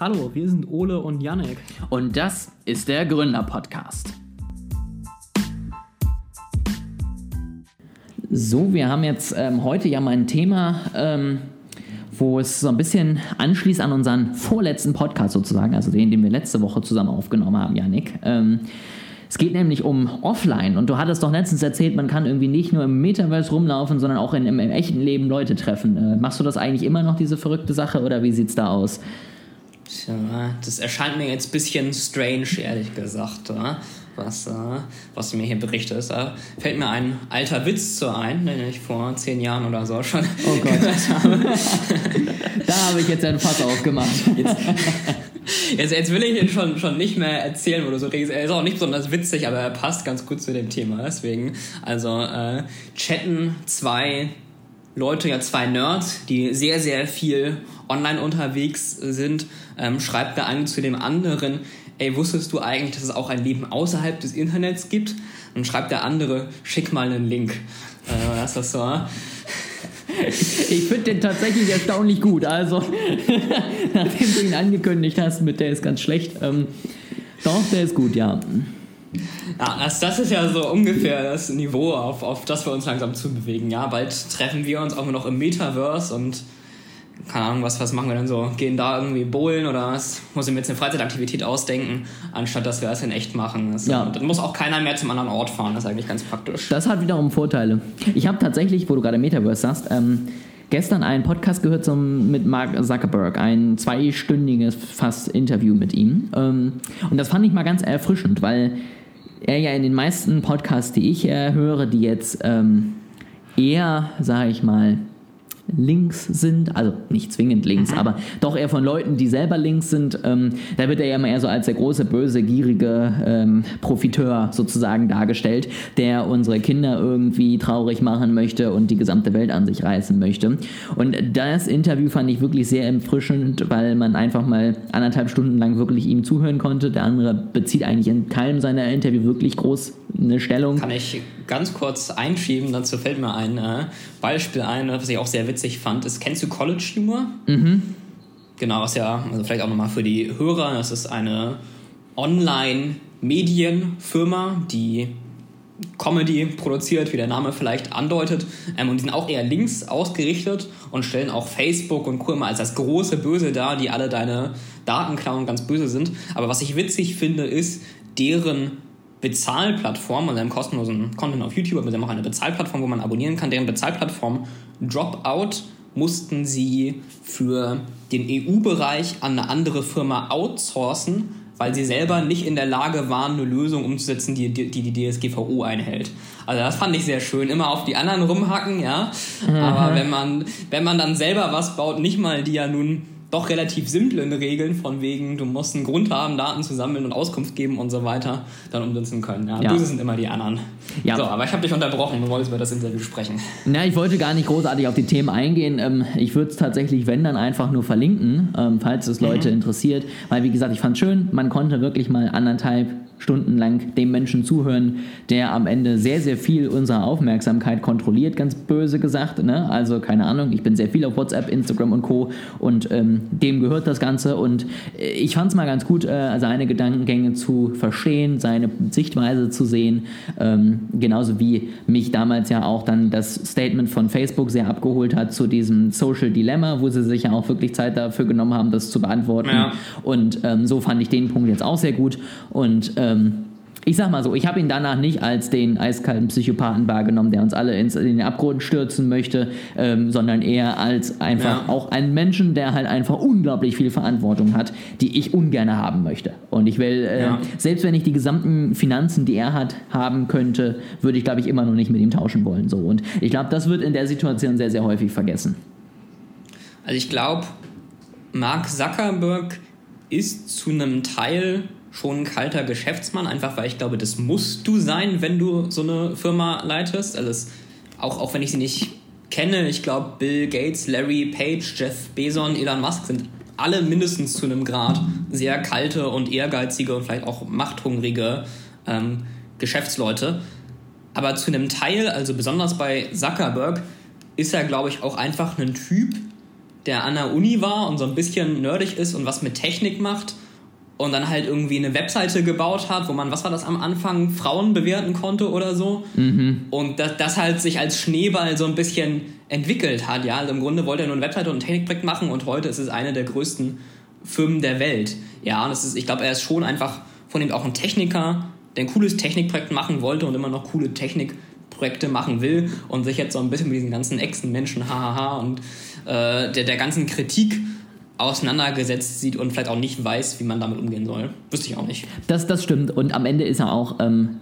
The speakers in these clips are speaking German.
Hallo, wir sind Ole und Yannick. Und das ist der Gründer-Podcast. So, wir haben jetzt ähm, heute ja mal ein Thema, ähm, wo es so ein bisschen anschließt an unseren vorletzten Podcast sozusagen, also den, den wir letzte Woche zusammen aufgenommen haben, Yannick. Ähm, es geht nämlich um Offline und du hattest doch letztens erzählt, man kann irgendwie nicht nur im Metaverse rumlaufen, sondern auch in, im, im echten Leben Leute treffen. Äh, machst du das eigentlich immer noch, diese verrückte Sache, oder wie sieht's da aus? Tja, das erscheint mir jetzt ein bisschen strange, ehrlich gesagt, was, äh, was du mir hier berichtest. Da fällt mir ein alter Witz zu ein, den ich vor zehn Jahren oder so schon oh Gott. gehört habe. da habe ich jetzt ein Fass aufgemacht. Jetzt, jetzt, jetzt, will ich ihn schon, schon nicht mehr erzählen, wo du so redest. Er ist auch nicht besonders witzig, aber er passt ganz gut zu dem Thema. Deswegen, also äh, chatten zwei Leute, ja zwei Nerds, die sehr, sehr viel online unterwegs sind, ähm, schreibt der eine zu dem anderen, ey, wusstest du eigentlich, dass es auch ein Leben außerhalb des Internets gibt? Und schreibt der andere, schick mal einen Link. Äh, das ist so. Ich finde den tatsächlich erstaunlich gut. Also, nachdem du ihn angekündigt hast, mit der ist ganz schlecht. Ähm, doch, der ist gut, ja. Ja, das, das ist ja so ungefähr das Niveau, auf, auf das wir uns langsam zubewegen. Ja, bald treffen wir uns auch noch im Metaverse und keine Ahnung, was, was machen wir denn so? Gehen da irgendwie bowlen oder was? Muss ich mir jetzt eine Freizeitaktivität ausdenken, anstatt dass wir das in echt machen. Das, ja. Dann muss auch keiner mehr zum anderen Ort fahren, das ist eigentlich ganz praktisch. Das hat wiederum Vorteile. Ich habe tatsächlich, wo du gerade Metaverse sagst, ähm, gestern einen Podcast gehört zum, mit Mark Zuckerberg, ein zweistündiges fast Interview mit ihm. Ähm, und das fand ich mal ganz erfrischend, weil er ja in den meisten Podcasts, die ich äh, höre, die jetzt ähm, eher, sage ich mal, links sind, also nicht zwingend links, mhm. aber doch eher von Leuten, die selber links sind. Ähm, da wird er ja immer eher so als der große, böse, gierige ähm, Profiteur sozusagen dargestellt, der unsere Kinder irgendwie traurig machen möchte und die gesamte Welt an sich reißen möchte. Und das Interview fand ich wirklich sehr erfrischend, weil man einfach mal anderthalb Stunden lang wirklich ihm zuhören konnte. Der andere bezieht eigentlich in keinem seiner Interview wirklich groß eine Stellung. Kann ich ganz kurz einschieben, dazu fällt mir ein äh, Beispiel ein, was ich auch sehr witzig fand, ist, kennst du College Humor? Mhm. Genau, ist ja, also vielleicht auch nochmal für die Hörer, das ist eine Online-Medienfirma, die Comedy produziert, wie der Name vielleicht andeutet. Ähm, und die sind auch eher links ausgerichtet und stellen auch Facebook und Co. immer als das große Böse dar, die alle deine Daten klauen und ganz böse sind. Aber was ich witzig finde, ist, deren Bezahlplattform, also einem kostenlosen Content auf YouTube, aber sie haben auch eine Bezahlplattform, wo man abonnieren kann. Deren Bezahlplattform Dropout mussten sie für den EU-Bereich an eine andere Firma outsourcen, weil sie selber nicht in der Lage waren, eine Lösung umzusetzen, die die, die, DSGVO einhält. Also das fand ich sehr schön. Immer auf die anderen rumhacken, ja. Mhm. Aber wenn man, wenn man dann selber was baut, nicht mal die ja nun doch relativ simplen Regeln von wegen, du musst einen Grund haben, Daten zu sammeln und Auskunft geben und so weiter, dann umsetzen können. Ja, ja. Böse sind immer die anderen. Ja. So, aber ich habe dich unterbrochen, du wolltest über das Interview sprechen. Na, ich wollte gar nicht großartig auf die Themen eingehen. Ähm, ich würde es tatsächlich, wenn, dann einfach nur verlinken, ähm, falls es Leute mhm. interessiert. Weil, wie gesagt, ich fand es schön, man konnte wirklich mal anderthalb stundenlang dem Menschen zuhören, der am Ende sehr, sehr viel unserer Aufmerksamkeit kontrolliert, ganz böse gesagt. Ne? Also keine Ahnung, ich bin sehr viel auf WhatsApp, Instagram und Co. und ähm, dem gehört das Ganze und äh, ich fand es mal ganz gut, äh, seine Gedankengänge zu verstehen, seine Sichtweise zu sehen, ähm, genauso wie mich damals ja auch dann das Statement von Facebook sehr abgeholt hat zu diesem Social Dilemma, wo sie sich ja auch wirklich Zeit dafür genommen haben, das zu beantworten. Ja. Und ähm, so fand ich den Punkt jetzt auch sehr gut und ähm, ich sag mal so, ich habe ihn danach nicht als den eiskalten Psychopathen wahrgenommen, der uns alle ins, in den Abgrund stürzen möchte, ähm, sondern eher als einfach ja. auch einen Menschen, der halt einfach unglaublich viel Verantwortung hat, die ich ungern haben möchte. Und ich will, äh, ja. selbst wenn ich die gesamten Finanzen, die er hat, haben könnte, würde ich, glaube ich, immer noch nicht mit ihm tauschen wollen. So. Und ich glaube, das wird in der Situation sehr, sehr häufig vergessen. Also ich glaube, Mark Zuckerberg ist zu einem Teil schon ein kalter Geschäftsmann, einfach weil ich glaube, das musst du sein, wenn du so eine Firma leitest. Also es, auch, auch wenn ich sie nicht kenne, ich glaube, Bill Gates, Larry Page, Jeff Bezos, Elon Musk sind alle mindestens zu einem Grad sehr kalte und ehrgeizige und vielleicht auch machthungrige ähm, Geschäftsleute. Aber zu einem Teil, also besonders bei Zuckerberg, ist er, glaube ich, auch einfach ein Typ, der an der Uni war und so ein bisschen nerdig ist und was mit Technik macht und dann halt irgendwie eine Webseite gebaut hat, wo man, was war das am Anfang, Frauen bewerten konnte oder so. Mhm. Und das, das halt sich als Schneeball so ein bisschen entwickelt hat. Ja, also im Grunde wollte er nur eine Webseite und ein Technikprojekt machen und heute ist es eine der größten Firmen der Welt. Ja, und das ist, ich glaube, er ist schon einfach von ihm auch ein Techniker, der ein cooles Technikprojekt machen wollte und immer noch coole Technikprojekte machen will und sich jetzt so ein bisschen mit diesen ganzen Echsen-Menschen, hahaha, und äh, der, der ganzen Kritik auseinandergesetzt sieht und vielleicht auch nicht weiß, wie man damit umgehen soll. Wüsste ich auch nicht. Das, das stimmt. Und am Ende ist er auch ähm,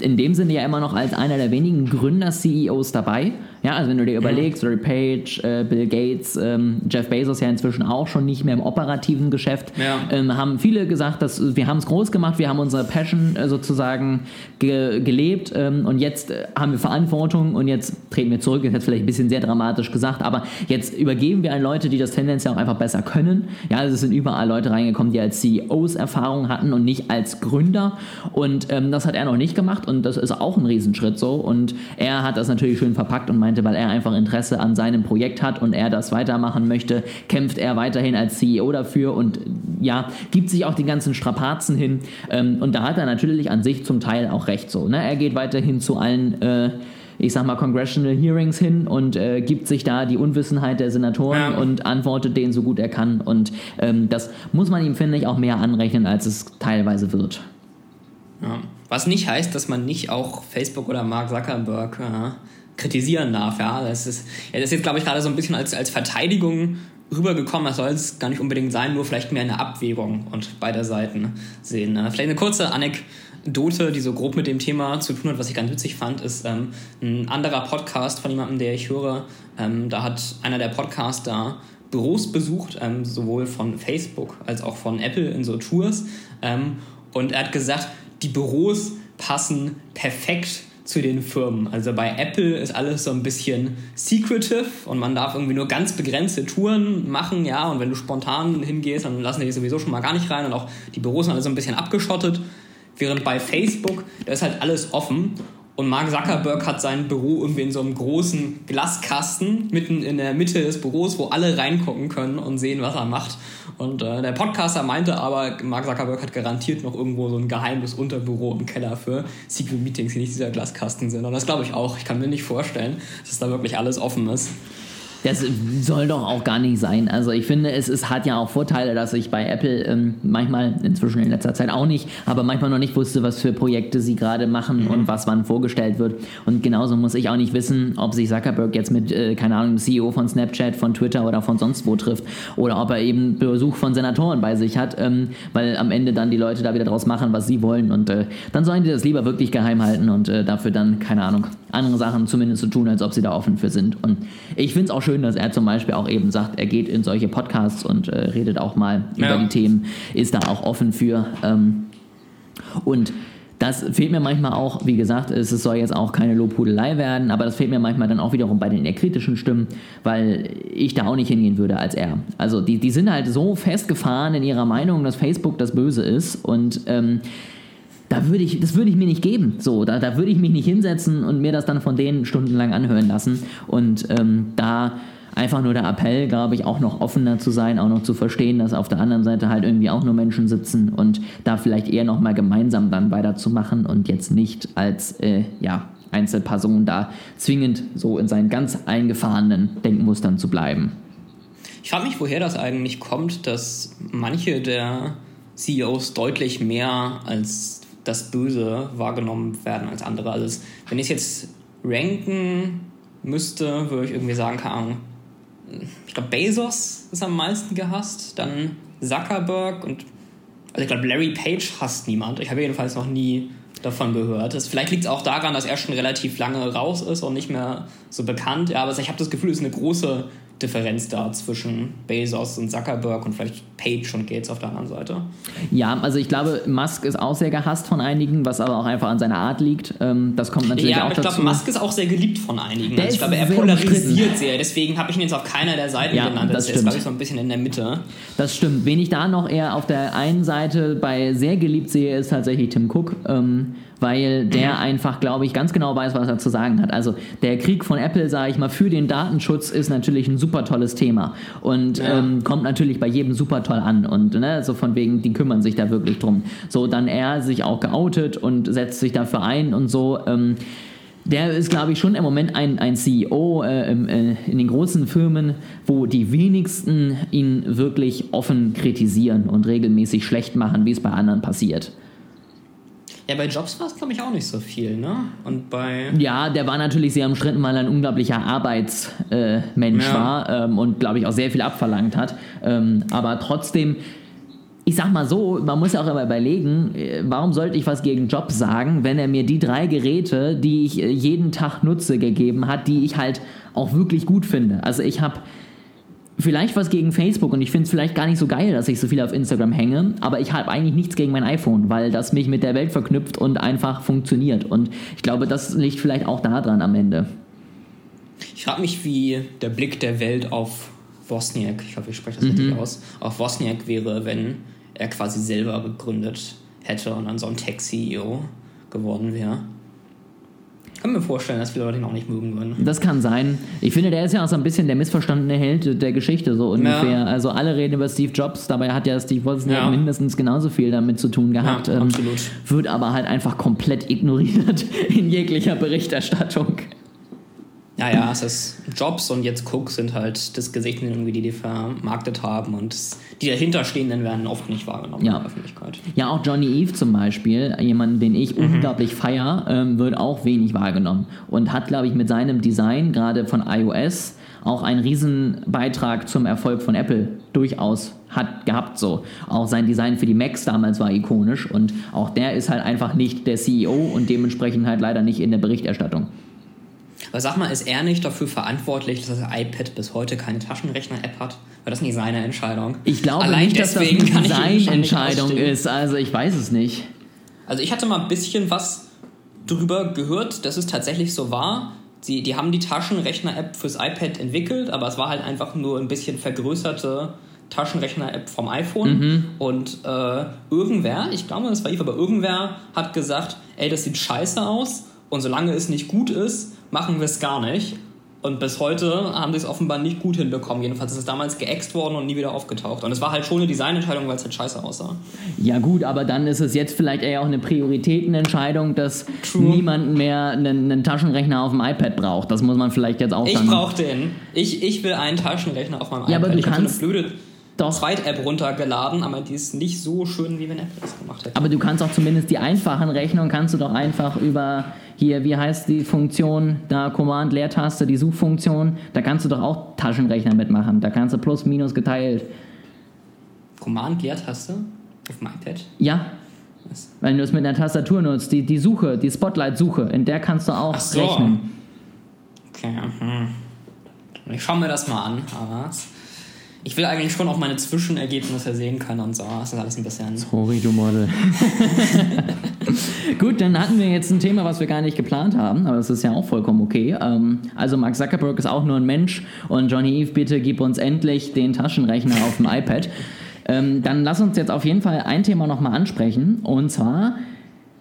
in dem Sinne ja immer noch als einer der wenigen Gründer-CEOs dabei. Ja, also wenn du dir überlegst, Larry Page, äh, Bill Gates, ähm, Jeff Bezos ja inzwischen auch schon nicht mehr im operativen Geschäft, ja. ähm, haben viele gesagt, dass wir haben es groß gemacht, wir haben unsere Passion äh, sozusagen ge gelebt ähm, und jetzt äh, haben wir Verantwortung und jetzt treten wir zurück, jetzt vielleicht ein bisschen sehr dramatisch gesagt, aber jetzt übergeben wir an Leute, die das tendenziell auch einfach besser können. Ja, also es sind überall Leute reingekommen, die als CEOs Erfahrung hatten und nicht als Gründer und ähm, das hat er noch nicht gemacht und das ist auch ein Riesenschritt so und er hat das natürlich schön verpackt und meint, meinte, weil er einfach Interesse an seinem Projekt hat und er das weitermachen möchte, kämpft er weiterhin als CEO dafür und ja, gibt sich auch die ganzen Strapazen hin. Ähm, und da hat er natürlich an sich zum Teil auch recht so. Ne? Er geht weiterhin zu allen äh, ich sag mal, Congressional Hearings hin und äh, gibt sich da die Unwissenheit der Senatoren ja. und antwortet denen so gut er kann. Und ähm, das muss man ihm, finde ich, auch mehr anrechnen, als es teilweise wird. Ja. Was nicht heißt, dass man nicht auch Facebook oder Mark Zuckerberg äh, kritisieren darf. Ja, das ist, ja, das ist jetzt, glaube ich, gerade so ein bisschen als, als Verteidigung rübergekommen. Das soll es gar nicht unbedingt sein, nur vielleicht mehr eine Abwägung und beide Seiten sehen. Ne? Vielleicht eine kurze Anekdote, die so grob mit dem Thema zu tun hat, was ich ganz witzig fand, ist ähm, ein anderer Podcast von jemandem, der ich höre. Ähm, da hat einer der Podcaster Büros besucht, ähm, sowohl von Facebook als auch von Apple in so Tours. Ähm, und er hat gesagt, die Büros passen perfekt zu den Firmen. Also bei Apple ist alles so ein bisschen secretive und man darf irgendwie nur ganz begrenzte Touren machen, ja, und wenn du spontan hingehst, dann lassen die dich sowieso schon mal gar nicht rein und auch die Büros sind alle so ein bisschen abgeschottet. Während bei Facebook, da ist halt alles offen und Mark Zuckerberg hat sein Büro irgendwie in so einem großen Glaskasten mitten in der Mitte des Büros, wo alle reingucken können und sehen, was er macht. Und äh, der Podcaster meinte aber, Mark Zuckerberg hat garantiert noch irgendwo so ein geheimes Unterbüro im Keller für Secret Meetings, die nicht dieser Glaskasten sind. Und das glaube ich auch. Ich kann mir nicht vorstellen, dass da wirklich alles offen ist. Das soll doch auch gar nicht sein. Also ich finde, es, es hat ja auch Vorteile, dass ich bei Apple ähm, manchmal, inzwischen in letzter Zeit auch nicht, aber manchmal noch nicht wusste, was für Projekte sie gerade machen mhm. und was wann vorgestellt wird. Und genauso muss ich auch nicht wissen, ob sich Zuckerberg jetzt mit, äh, keine Ahnung, dem CEO von Snapchat, von Twitter oder von sonst wo trifft oder ob er eben Besuch von Senatoren bei sich hat, ähm, weil am Ende dann die Leute da wieder draus machen, was sie wollen. Und äh, dann sollen die das lieber wirklich geheim halten und äh, dafür dann, keine Ahnung, andere Sachen zumindest zu so tun, als ob sie da offen für sind. Und ich finde es auch schön, dass er zum Beispiel auch eben sagt, er geht in solche Podcasts und äh, redet auch mal ja. über die Themen, ist da auch offen für. Ähm, und das fehlt mir manchmal auch, wie gesagt, es soll jetzt auch keine Lobhudelei werden, aber das fehlt mir manchmal dann auch wiederum bei den eher kritischen Stimmen, weil ich da auch nicht hingehen würde als er. Also die, die sind halt so festgefahren in ihrer Meinung, dass Facebook das Böse ist und ähm, da würde ich, das würde ich mir nicht geben. So, da, da würde ich mich nicht hinsetzen und mir das dann von denen stundenlang anhören lassen. Und ähm, da einfach nur der Appell, glaube ich, auch noch offener zu sein, auch noch zu verstehen, dass auf der anderen Seite halt irgendwie auch nur Menschen sitzen und da vielleicht eher nochmal gemeinsam dann weiterzumachen und jetzt nicht als, äh, ja, Einzelperson da zwingend so in seinen ganz eingefahrenen Denkmustern zu bleiben. Ich frage mich, woher das eigentlich kommt, dass manche der CEOs deutlich mehr als das Böse wahrgenommen werden als andere. Also es, wenn ich es jetzt ranken müsste, würde ich irgendwie sagen, keine Ahnung, ich glaube Bezos ist am meisten gehasst, dann Zuckerberg und also ich glaube Larry Page hasst niemand. Ich habe jedenfalls noch nie davon gehört. Das, vielleicht liegt es auch daran, dass er schon relativ lange raus ist und nicht mehr so bekannt. Ja, aber ich habe das Gefühl, es ist eine große Differenz da zwischen Bezos und Zuckerberg und vielleicht Page und Gates auf der anderen Seite. Ja, also ich glaube, Musk ist auch sehr gehasst von einigen, was aber auch einfach an seiner Art liegt. Ähm, das kommt natürlich ja, auch dazu. Ja, ich glaube, Musk ist auch sehr geliebt von einigen. Also ich glaube, er polarisiert sehr. Deswegen habe ich ihn jetzt auf keiner der Seiten ja, genannt. Das, das ist, glaube ich, so ein bisschen in der Mitte. Das stimmt. Wen ich da noch eher auf der einen Seite bei sehr geliebt sehe, ist tatsächlich Tim Cook. Ähm, weil der einfach, glaube ich, ganz genau weiß, was er zu sagen hat. Also der Krieg von Apple, sage ich mal, für den Datenschutz ist natürlich ein super tolles Thema und Ja. ähm, kommt natürlich bei jedem super toll an und ne, so von wegen, die kümmern sich da wirklich drum. So, dann er sich auch geoutet und setzt sich dafür ein und so. Ähm, der ist, glaube ich, schon im Moment ein, ein CEO äh, im, äh, in den großen Firmen, wo die wenigsten ihn wirklich offen kritisieren und regelmäßig schlecht machen, wie es bei anderen passiert. Ja, bei Jobs war es, glaube ich, auch nicht so viel, ne? Und bei. Ja, der war natürlich sehr umstritten, weil er ein unglaublicher Arbeitsmensch äh, Ja. war ähm, und, glaube ich, auch sehr viel abverlangt hat. Ähm, aber trotzdem, ich sag mal so, man muss ja auch immer überlegen, äh, warum sollte ich was gegen Jobs sagen, wenn er mir die drei Geräte, die ich äh, jeden Tag nutze, gegeben hat, die ich halt auch wirklich gut finde. Also ich habe vielleicht was gegen Facebook und ich finde es vielleicht gar nicht so geil, dass ich so viel auf Instagram hänge, aber ich habe eigentlich nichts gegen mein iPhone, weil das mich mit der Welt verknüpft und einfach funktioniert. Und ich glaube, das liegt vielleicht auch da dran am Ende. Ich frage mich, wie der Blick der Welt auf Wozniak, ich hoffe, ich spreche das richtig aus, auf Wozniak wäre, wenn er quasi selber gegründet hätte und dann so ein Tech-CEO geworden wäre. Kann mir vorstellen, dass viele Leute ihn auch nicht mögen würden. Das kann sein. Ich finde, der ist ja auch so ein bisschen der missverstandene Held der Geschichte, so ungefähr. Ja. Also alle reden über Steve Jobs, dabei hat ja Steve Wozniak Ja. mindestens genauso viel damit zu tun gehabt. Ja, ähm, absolut. Wird aber halt einfach komplett ignoriert in jeglicher Berichterstattung. Ja, ja, es ist Jobs und jetzt Cook sind halt das Gesicht, irgendwie, die die vermarktet haben und die dahinterstehenden werden oft nicht wahrgenommen Ja. in der Öffentlichkeit. Ja, auch Johnny Eve zum Beispiel, jemanden, den ich Mhm. unglaublich feier, ähm, wird auch wenig wahrgenommen und hat, glaube ich, mit seinem Design, gerade von iOS, auch einen riesen Beitrag zum Erfolg von Apple durchaus hat gehabt so. Auch sein Design für die Macs damals war ikonisch und auch der ist halt einfach nicht der CEO und dementsprechend halt leider nicht in der Berichterstattung. Aber sag mal, ist er nicht dafür verantwortlich, dass das iPad bis heute keine Taschenrechner-App hat? War das nicht seine Entscheidung? Ich glaube Allein nicht, dass das deswegen kann eine ich ihm wahrscheinlich Designentscheidung ausstehen. ist, also ich weiß es nicht. Also ich hatte mal ein bisschen was drüber gehört, dass es tatsächlich so war. Sie, die haben die Taschenrechner-App fürs iPad entwickelt, aber es war halt einfach nur ein bisschen vergrößerte Taschenrechner-App vom iPhone. Und äh, irgendwer, ich glaube, das war Eve, aber irgendwer hat gesagt, ey, das sieht scheiße aus und solange es nicht gut ist, machen wir es gar nicht. Und bis heute haben sie es offenbar nicht gut hinbekommen. Jedenfalls ist es damals geäxt worden und nie wieder aufgetaucht. Und es war halt schon eine Designentscheidung, weil es halt scheiße aussah. Ja gut, aber dann ist es jetzt vielleicht eher auch eine Prioritätenentscheidung, dass True. niemand mehr einen, einen Taschenrechner auf dem iPad braucht. Das muss man vielleicht jetzt auch Ich dann... brauche den. Ich, ich will einen Taschenrechner auf meinem Ja, iPad. aber du ich kannst so eine blöde doch- Zweit-App runtergeladen, aber die ist nicht so schön, wie wenn Apple das gemacht hätte. Aber du kannst auch zumindest die einfachen Rechnungen kannst du doch einfach über hier, wie heißt die Funktion, da Command Leertaste, die Suchfunktion, da kannst du doch auch Taschenrechner mitmachen. Da kannst du plus minus geteilt. Command-Leertaste auf dem iPad. Ja. Was? Wenn du es mit einer Tastatur nutzt, die, die Suche, die Spotlight-Suche, in der kannst du auch Ach so. rechnen. Okay, hm. Ich schaue mir das mal an, aber ich will eigentlich schon auch meine Zwischenergebnisse sehen können und so. Das ist alles ein bisschen. Sorry, du Model. Gut, dann hatten wir jetzt ein Thema, was wir gar nicht geplant haben, aber das ist ja auch vollkommen okay. Ähm, also Mark Zuckerberg ist auch nur ein Mensch und Johnny Eve, bitte gib uns endlich den Taschenrechner auf dem iPad. Ähm, dann lass uns jetzt auf jeden Fall ein Thema nochmal ansprechen und zwar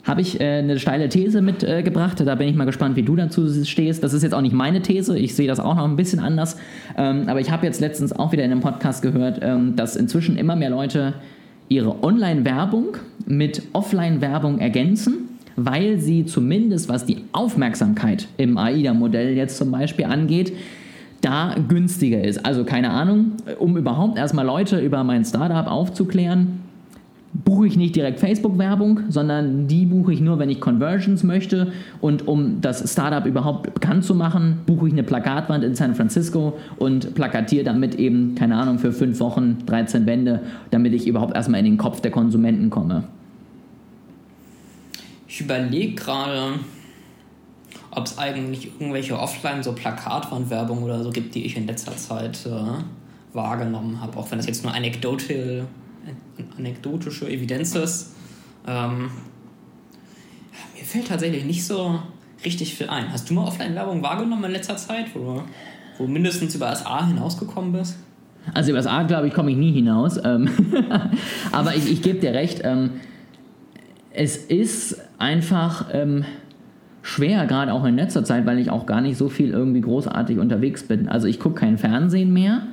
habe ich äh, eine steile These mitgebracht. da bin ich mal gespannt, wie du dazu stehst. Das ist jetzt auch nicht meine These. Ich sehe das auch noch ein bisschen anders. Ähm, aber ich habe jetzt letztens auch wieder in einem Podcast gehört, ähm, dass inzwischen immer mehr Leute ihre Online-Werbung mit Offline-Werbung ergänzen, weil sie zumindest, was die Aufmerksamkeit im AIDA-Modell jetzt zum Beispiel angeht, da günstiger ist. Also keine Ahnung, um überhaupt erstmal Leute über mein Startup aufzuklären, buche ich nicht direkt Facebook-Werbung, sondern die buche ich nur, wenn ich Conversions möchte. Und um das Startup überhaupt bekannt zu machen, buche ich eine Plakatwand in San Francisco und plakatiere damit eben, keine Ahnung, für fünf Wochen 13 Wände, damit ich überhaupt erstmal in den Kopf der Konsumenten komme. Ich überlege gerade, ob es eigentlich irgendwelche Offline, so Plakatwandwerbung oder so gibt, die ich in letzter Zeit äh, wahrgenommen habe. Auch wenn das jetzt nur anekdotal, anekdotische Evidenz ist. Ähm, mir fällt tatsächlich nicht so richtig viel ein. Hast du mal Offline-Werbung wahrgenommen in letzter Zeit, wo wo mindestens über das A hinausgekommen bist? Also über das A, glaube ich, komme ich nie hinaus. Ähm, aber ich, ich gebe dir recht. Ähm, es ist einfach ähm, schwer, gerade auch in letzter Zeit, weil ich auch gar nicht so viel irgendwie großartig unterwegs bin. Also ich gucke kein Fernsehen mehr.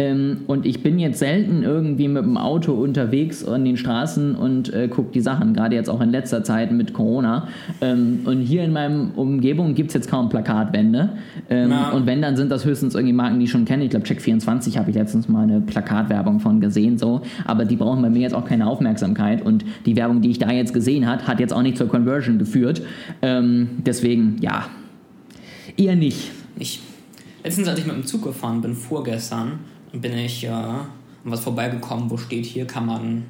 Ähm, und ich bin jetzt selten irgendwie mit dem Auto unterwegs an den Straßen und äh, gucke die Sachen, gerade jetzt auch in letzter Zeit mit Corona. Ähm, und hier in meinem Umgebung gibt es jetzt kaum Plakatwände. Ähm, und wenn, dann sind das höchstens irgendwie Marken, die ich schon kenne. Ich glaube, Check24 habe ich letztens mal eine Plakatwerbung von gesehen, so. Aber die brauchen bei mir jetzt auch keine Aufmerksamkeit. Und die Werbung, die ich da jetzt gesehen habe, hat jetzt auch nicht zur Conversion geführt. Ähm, deswegen, ja, eher nicht. Ich, letztens, als ich mit dem Zug gefahren bin, vorgestern, bin ich äh, was vorbeigekommen, wo steht, hier kann man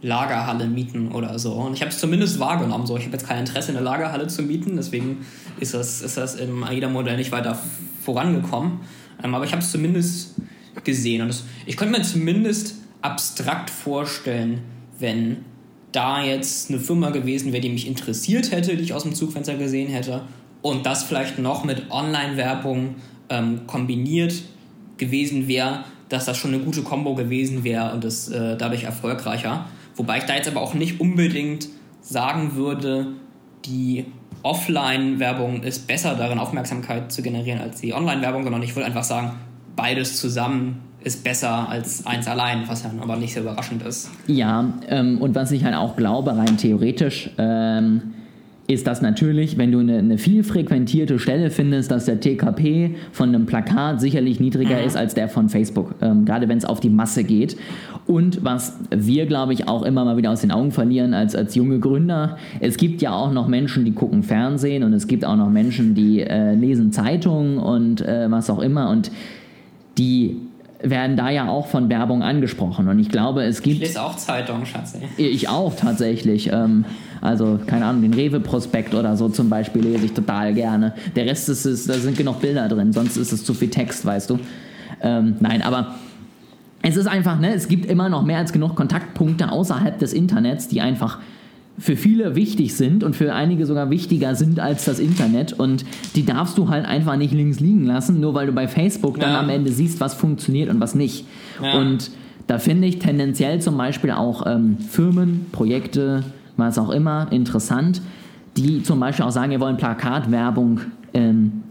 Lagerhalle mieten oder so. Und ich habe es zumindest wahrgenommen. So. Ich habe jetzt kein Interesse, eine Lagerhalle zu mieten, deswegen ist das, ist das im AIDA-Modell nicht weiter vorangekommen. Ähm, aber ich habe es zumindest gesehen. Und das, ich könnte mir zumindest abstrakt vorstellen, wenn da jetzt eine Firma gewesen wäre, die mich interessiert hätte, die ich aus dem Zugfenster gesehen hätte, und das vielleicht noch mit Online-Werbung ähm, kombiniert gewesen wäre, dass das schon eine gute Combo gewesen wäre und es äh, dadurch erfolgreicher. Wobei ich da jetzt aber auch nicht unbedingt sagen würde, die Offline-Werbung ist besser darin, Aufmerksamkeit zu generieren als die Online-Werbung, sondern ich würde einfach sagen, beides zusammen ist besser als eins allein, was ja aber nicht so überraschend ist. Ja, ähm, und was ich halt auch glaube, rein theoretisch, ähm, ist das natürlich, wenn du eine, eine, viel frequentierte Stelle findest, dass der TKP von einem Plakat sicherlich niedriger mhm. ist als der von Facebook, ähm, gerade wenn es auf die Masse geht. Und was wir, glaube ich, auch immer mal wieder aus den Augen verlieren als, als junge Gründer, es gibt ja auch noch Menschen, die gucken Fernsehen und es gibt auch noch Menschen, die äh, lesen Zeitungen und äh, was auch immer und die werden da ja auch von Werbung angesprochen. Und ich glaube, es gibt. Ich lese auch Zeitungen, Schatzi. Ich auch tatsächlich. Ähm, also, keine Ahnung, den Rewe-Prospekt oder so zum Beispiel lese ich total gerne. Der Rest ist, ist da sind genug Bilder drin, sonst ist es zu viel Text, weißt du. Ähm, nein, aber es ist einfach, ne, es gibt immer noch mehr als genug Kontaktpunkte außerhalb des Internets, die einfach für viele wichtig sind und für einige sogar wichtiger sind als das Internet und die darfst du halt einfach nicht links liegen lassen, nur weil du bei Facebook dann am Ende siehst, was funktioniert und was nicht. Ja. Und da finde ich tendenziell zum Beispiel auch ähm, Firmen, Projekte, was auch immer, interessant, die zum Beispiel auch sagen, wir wollen Plakatwerbung ähm,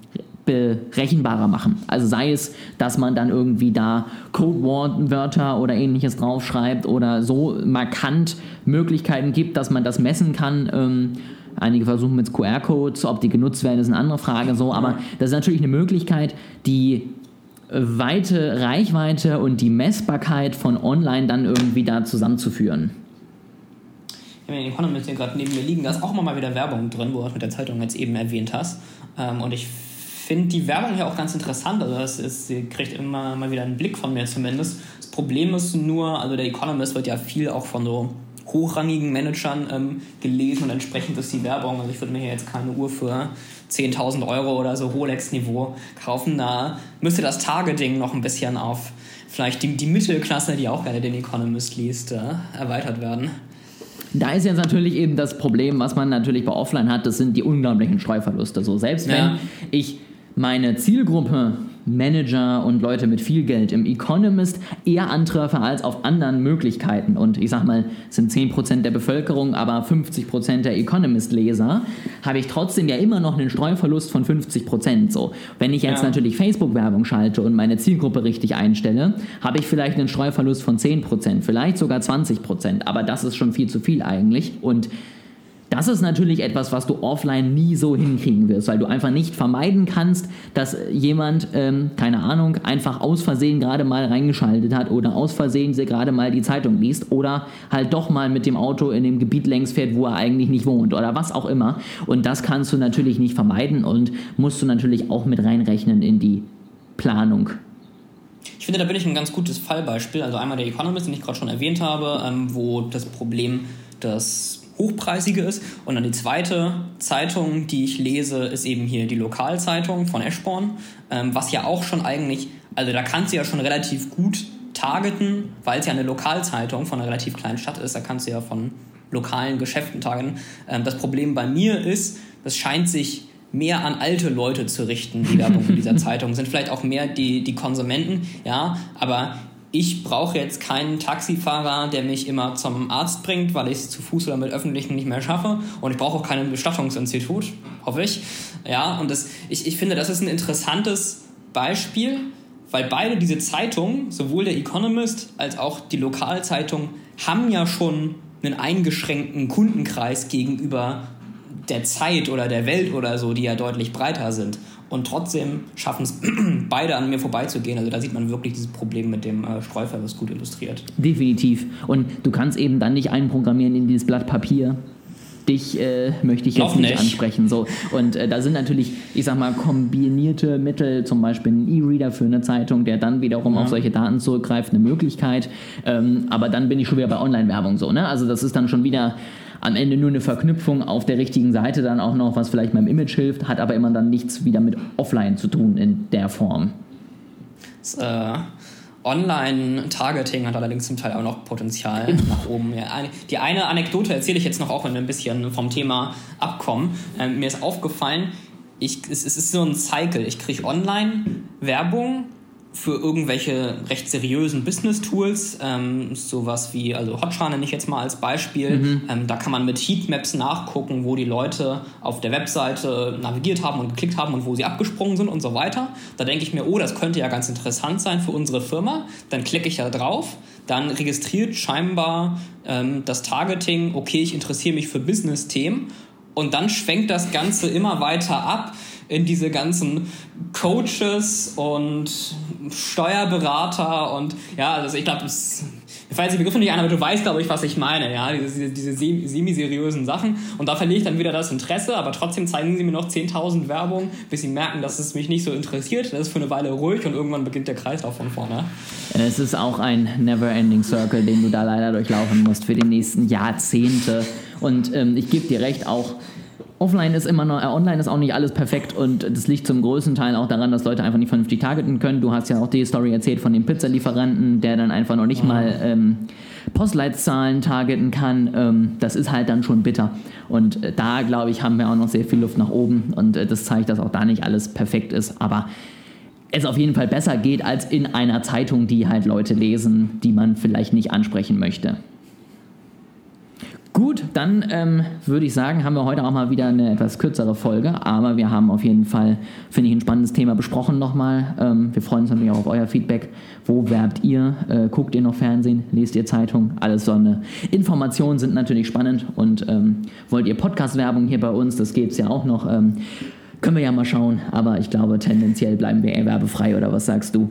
berechenbarer machen. Also sei es, dass man dann irgendwie da Codewörter oder ähnliches draufschreibt oder so markant Möglichkeiten gibt, dass man das messen kann. Ähm, einige versuchen mit QR-Codes, ob die genutzt werden, ist eine andere Frage so, aber das ist natürlich eine Möglichkeit, die weite Reichweite und die Messbarkeit von online dann irgendwie da zusammenzuführen ich habe den Economist hier gerade neben mir liegen, da ist auch immer mal wieder Werbung drin, wo du mit der Zeitung jetzt eben erwähnt hast. Ähm, und ich finde die Werbung hier auch ganz interessant. Also das ist, sie kriegt immer mal wieder einen Blick von mir zumindest. Das Problem ist nur, also der Economist wird ja viel auch von so hochrangigen Managern ähm, gelesen und entsprechend ist die Werbung. Also ich würde mir hier jetzt keine Uhr für 10.000 Euro oder so Rolex-Niveau kaufen. Da müsste das Targeting noch ein bisschen auf vielleicht die, die Mittelklasse, die auch gerne den Economist liest, äh, erweitert werden. Da ist jetzt natürlich eben das Problem, was man natürlich bei Offline hat, das sind die unglaublichen Streuverluste. So, selbst wenn ja. ich meine Zielgruppe Manager und Leute mit viel Geld im Economist eher antreffe als auf anderen Möglichkeiten. Und ich sag mal, es sind 10% der Bevölkerung, aber 50% der Economist-Leser, habe ich trotzdem ja immer noch einen Streuverlust von 50%. So. Wenn ich jetzt ja. natürlich Facebook-Werbung schalte und meine Zielgruppe richtig einstelle, habe ich vielleicht einen Streuverlust von 10%, vielleicht sogar 20%. Aber das ist schon viel zu viel eigentlich. Und das ist natürlich etwas, was du offline nie so hinkriegen wirst, weil du einfach nicht vermeiden kannst, dass jemand, ähm, keine Ahnung, einfach aus Versehen gerade mal reingeschaltet hat oder aus Versehen gerade mal die Zeitung liest oder halt doch mal mit dem Auto in dem Gebiet längs fährt, wo er eigentlich nicht wohnt oder was auch immer. Und das kannst du natürlich nicht vermeiden und musst du natürlich auch mit reinrechnen in die Planung. Ich finde, da bin ich ein ganz gutes Fallbeispiel. Also einmal der Economist, den ich gerade schon erwähnt habe, ähm, wo das Problem des hochpreisige ist. Und dann die zweite Zeitung, die ich lese, ist eben hier die Lokalzeitung von Eschborn, ähm, was ja auch schon eigentlich, also da kannst du ja schon relativ gut targeten, weil es ja eine Lokalzeitung von einer relativ kleinen Stadt ist, da kannst du ja von lokalen Geschäften targeten. Ähm, das Problem bei mir ist, das scheint sich mehr an alte Leute zu richten, die Werbung in dieser Zeitung. Sind vielleicht auch mehr die, die Konsumenten, ja, aber ich brauche jetzt keinen Taxifahrer, der mich immer zum Arzt bringt, weil ich es zu Fuß oder mit Öffentlichen nicht mehr schaffe. Und ich brauche auch kein Bestattungsinstitut, hoffe ich. Ja, und das, ich, ich finde, das ist ein interessantes Beispiel, weil beide diese Zeitungen, sowohl der Economist als auch die Lokalzeitung, haben ja schon einen eingeschränkten Kundenkreis gegenüber der Zeit oder der Welt oder so, die ja deutlich breiter sind. Und trotzdem schaffen es beide an mir vorbeizugehen. Also da sieht man wirklich dieses Problem mit dem äh, Streuverlust gut illustriert. Definitiv. Und du kannst eben dann nicht einprogrammieren in dieses Blatt Papier. Dich äh, möchte ich jetzt nicht, nicht, ansprechen. So. Und äh, da sind natürlich, ich sag mal, kombinierte Mittel, zum Beispiel ein E-Reader für eine Zeitung, der dann wiederum ja. auf solche Daten zurückgreift, eine Möglichkeit. Ähm, aber dann bin ich schon wieder bei Online-Werbung so. Ne? Also das ist dann schon wieder am Ende nur eine Verknüpfung auf der richtigen Seite dann auch noch, was vielleicht meinem Image hilft, hat aber immer dann nichts wieder mit Offline zu tun in der Form. Das, äh, Online-Targeting hat allerdings zum Teil auch noch Potenzial nach oben. Ja, die eine Anekdote erzähle ich jetzt noch auch, ein bisschen vom Thema abkommen. Ähm, mir ist aufgefallen, ich, es, es ist so ein Cycle. Ich kriege Online-Werbung für irgendwelche recht seriösen Business-Tools, ähm, sowas wie, also Hotjar nenne ich jetzt mal als Beispiel. Mhm. Ähm, da kann man mit Heatmaps nachgucken, wo die Leute auf der Webseite navigiert haben und geklickt haben und wo sie abgesprungen sind und so weiter. Da denke ich mir, oh, das könnte ja ganz interessant sein für unsere Firma. Dann klicke ich da drauf. Dann registriert scheinbar ähm, das Targeting, okay, ich interessiere mich für Business-Themen. Und dann schwenkt das Ganze immer weiter ab in diese ganzen Coaches und Steuerberater und ja, also ich glaube, das mir fallen die Begriffe nicht ein, aber du weißt, glaube ich, was ich meine, ja, diese, diese semi-seriösen Sachen. Und da verliere ich dann wieder das Interesse, aber trotzdem zeigen sie mir noch 10.000 Werbung, bis sie merken, dass es mich nicht so interessiert. Das ist für eine Weile ruhig und irgendwann beginnt der Kreislauf von vorne. Es ist auch ein never-ending Circle, den du da leider durchlaufen musst für die nächsten Jahrzehnte. Und ähm, ich gebe dir recht, auch Offline ist immer noch, äh, online ist auch nicht alles perfekt und das liegt zum größten Teil auch daran, dass Leute einfach nicht vernünftig targeten können. Du hast ja auch die Story erzählt von dem Pizzalieferanten, der dann einfach noch nicht mhm. mal ähm, Postleitzahlen targeten kann. Ähm, das ist halt dann schon bitter. Und äh, da, glaube ich, haben wir auch noch sehr viel Luft nach oben und äh, das zeigt, dass auch da nicht alles perfekt ist. Aber es auf jeden Fall besser geht als in einer Zeitung, die halt Leute lesen, die man vielleicht nicht ansprechen möchte. Gut, dann ähm, würde ich sagen, haben wir heute auch mal wieder eine etwas kürzere Folge, aber wir haben auf jeden Fall, finde ich, ein spannendes Thema besprochen nochmal. Ähm, wir freuen uns natürlich auch auf euer Feedback. Wo werbt ihr? Äh, guckt ihr noch Fernsehen? Lest ihr Zeitung? Alles so eine Informationen sind natürlich spannend und ähm, wollt ihr Podcast-Werbung hier bei uns? Das geht es ja auch noch. Ähm, können wir ja mal schauen, aber ich glaube, tendenziell bleiben wir eher werbefrei oder was sagst du?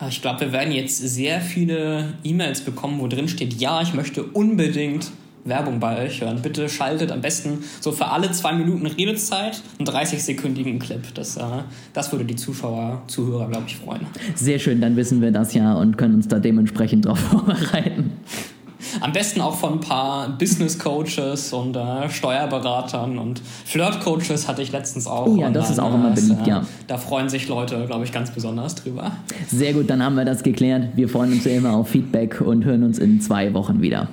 Äh, ich glaube, wir werden jetzt sehr viele E-Mails bekommen, wo drin steht, ja, ich möchte unbedingt Werbung bei euch hören. Bitte schaltet am besten so für alle zwei Minuten Redezeit einen 30-sekündigen Clip. Das, äh, das würde die Zuschauer, Zuhörer, glaube ich, freuen. Sehr schön, dann wissen wir das ja und können uns da dementsprechend darauf vorbereiten. Am besten auch von ein paar Business Coaches und äh, Steuerberatern und Flirt Coaches hatte ich letztens auch. Oh ja, das ist auch immer beliebt, ja. Da freuen sich Leute, glaube ich, ganz besonders drüber. Sehr gut, dann haben wir das geklärt. Wir freuen uns ja immer auf Feedback und hören uns in zwei Wochen wieder.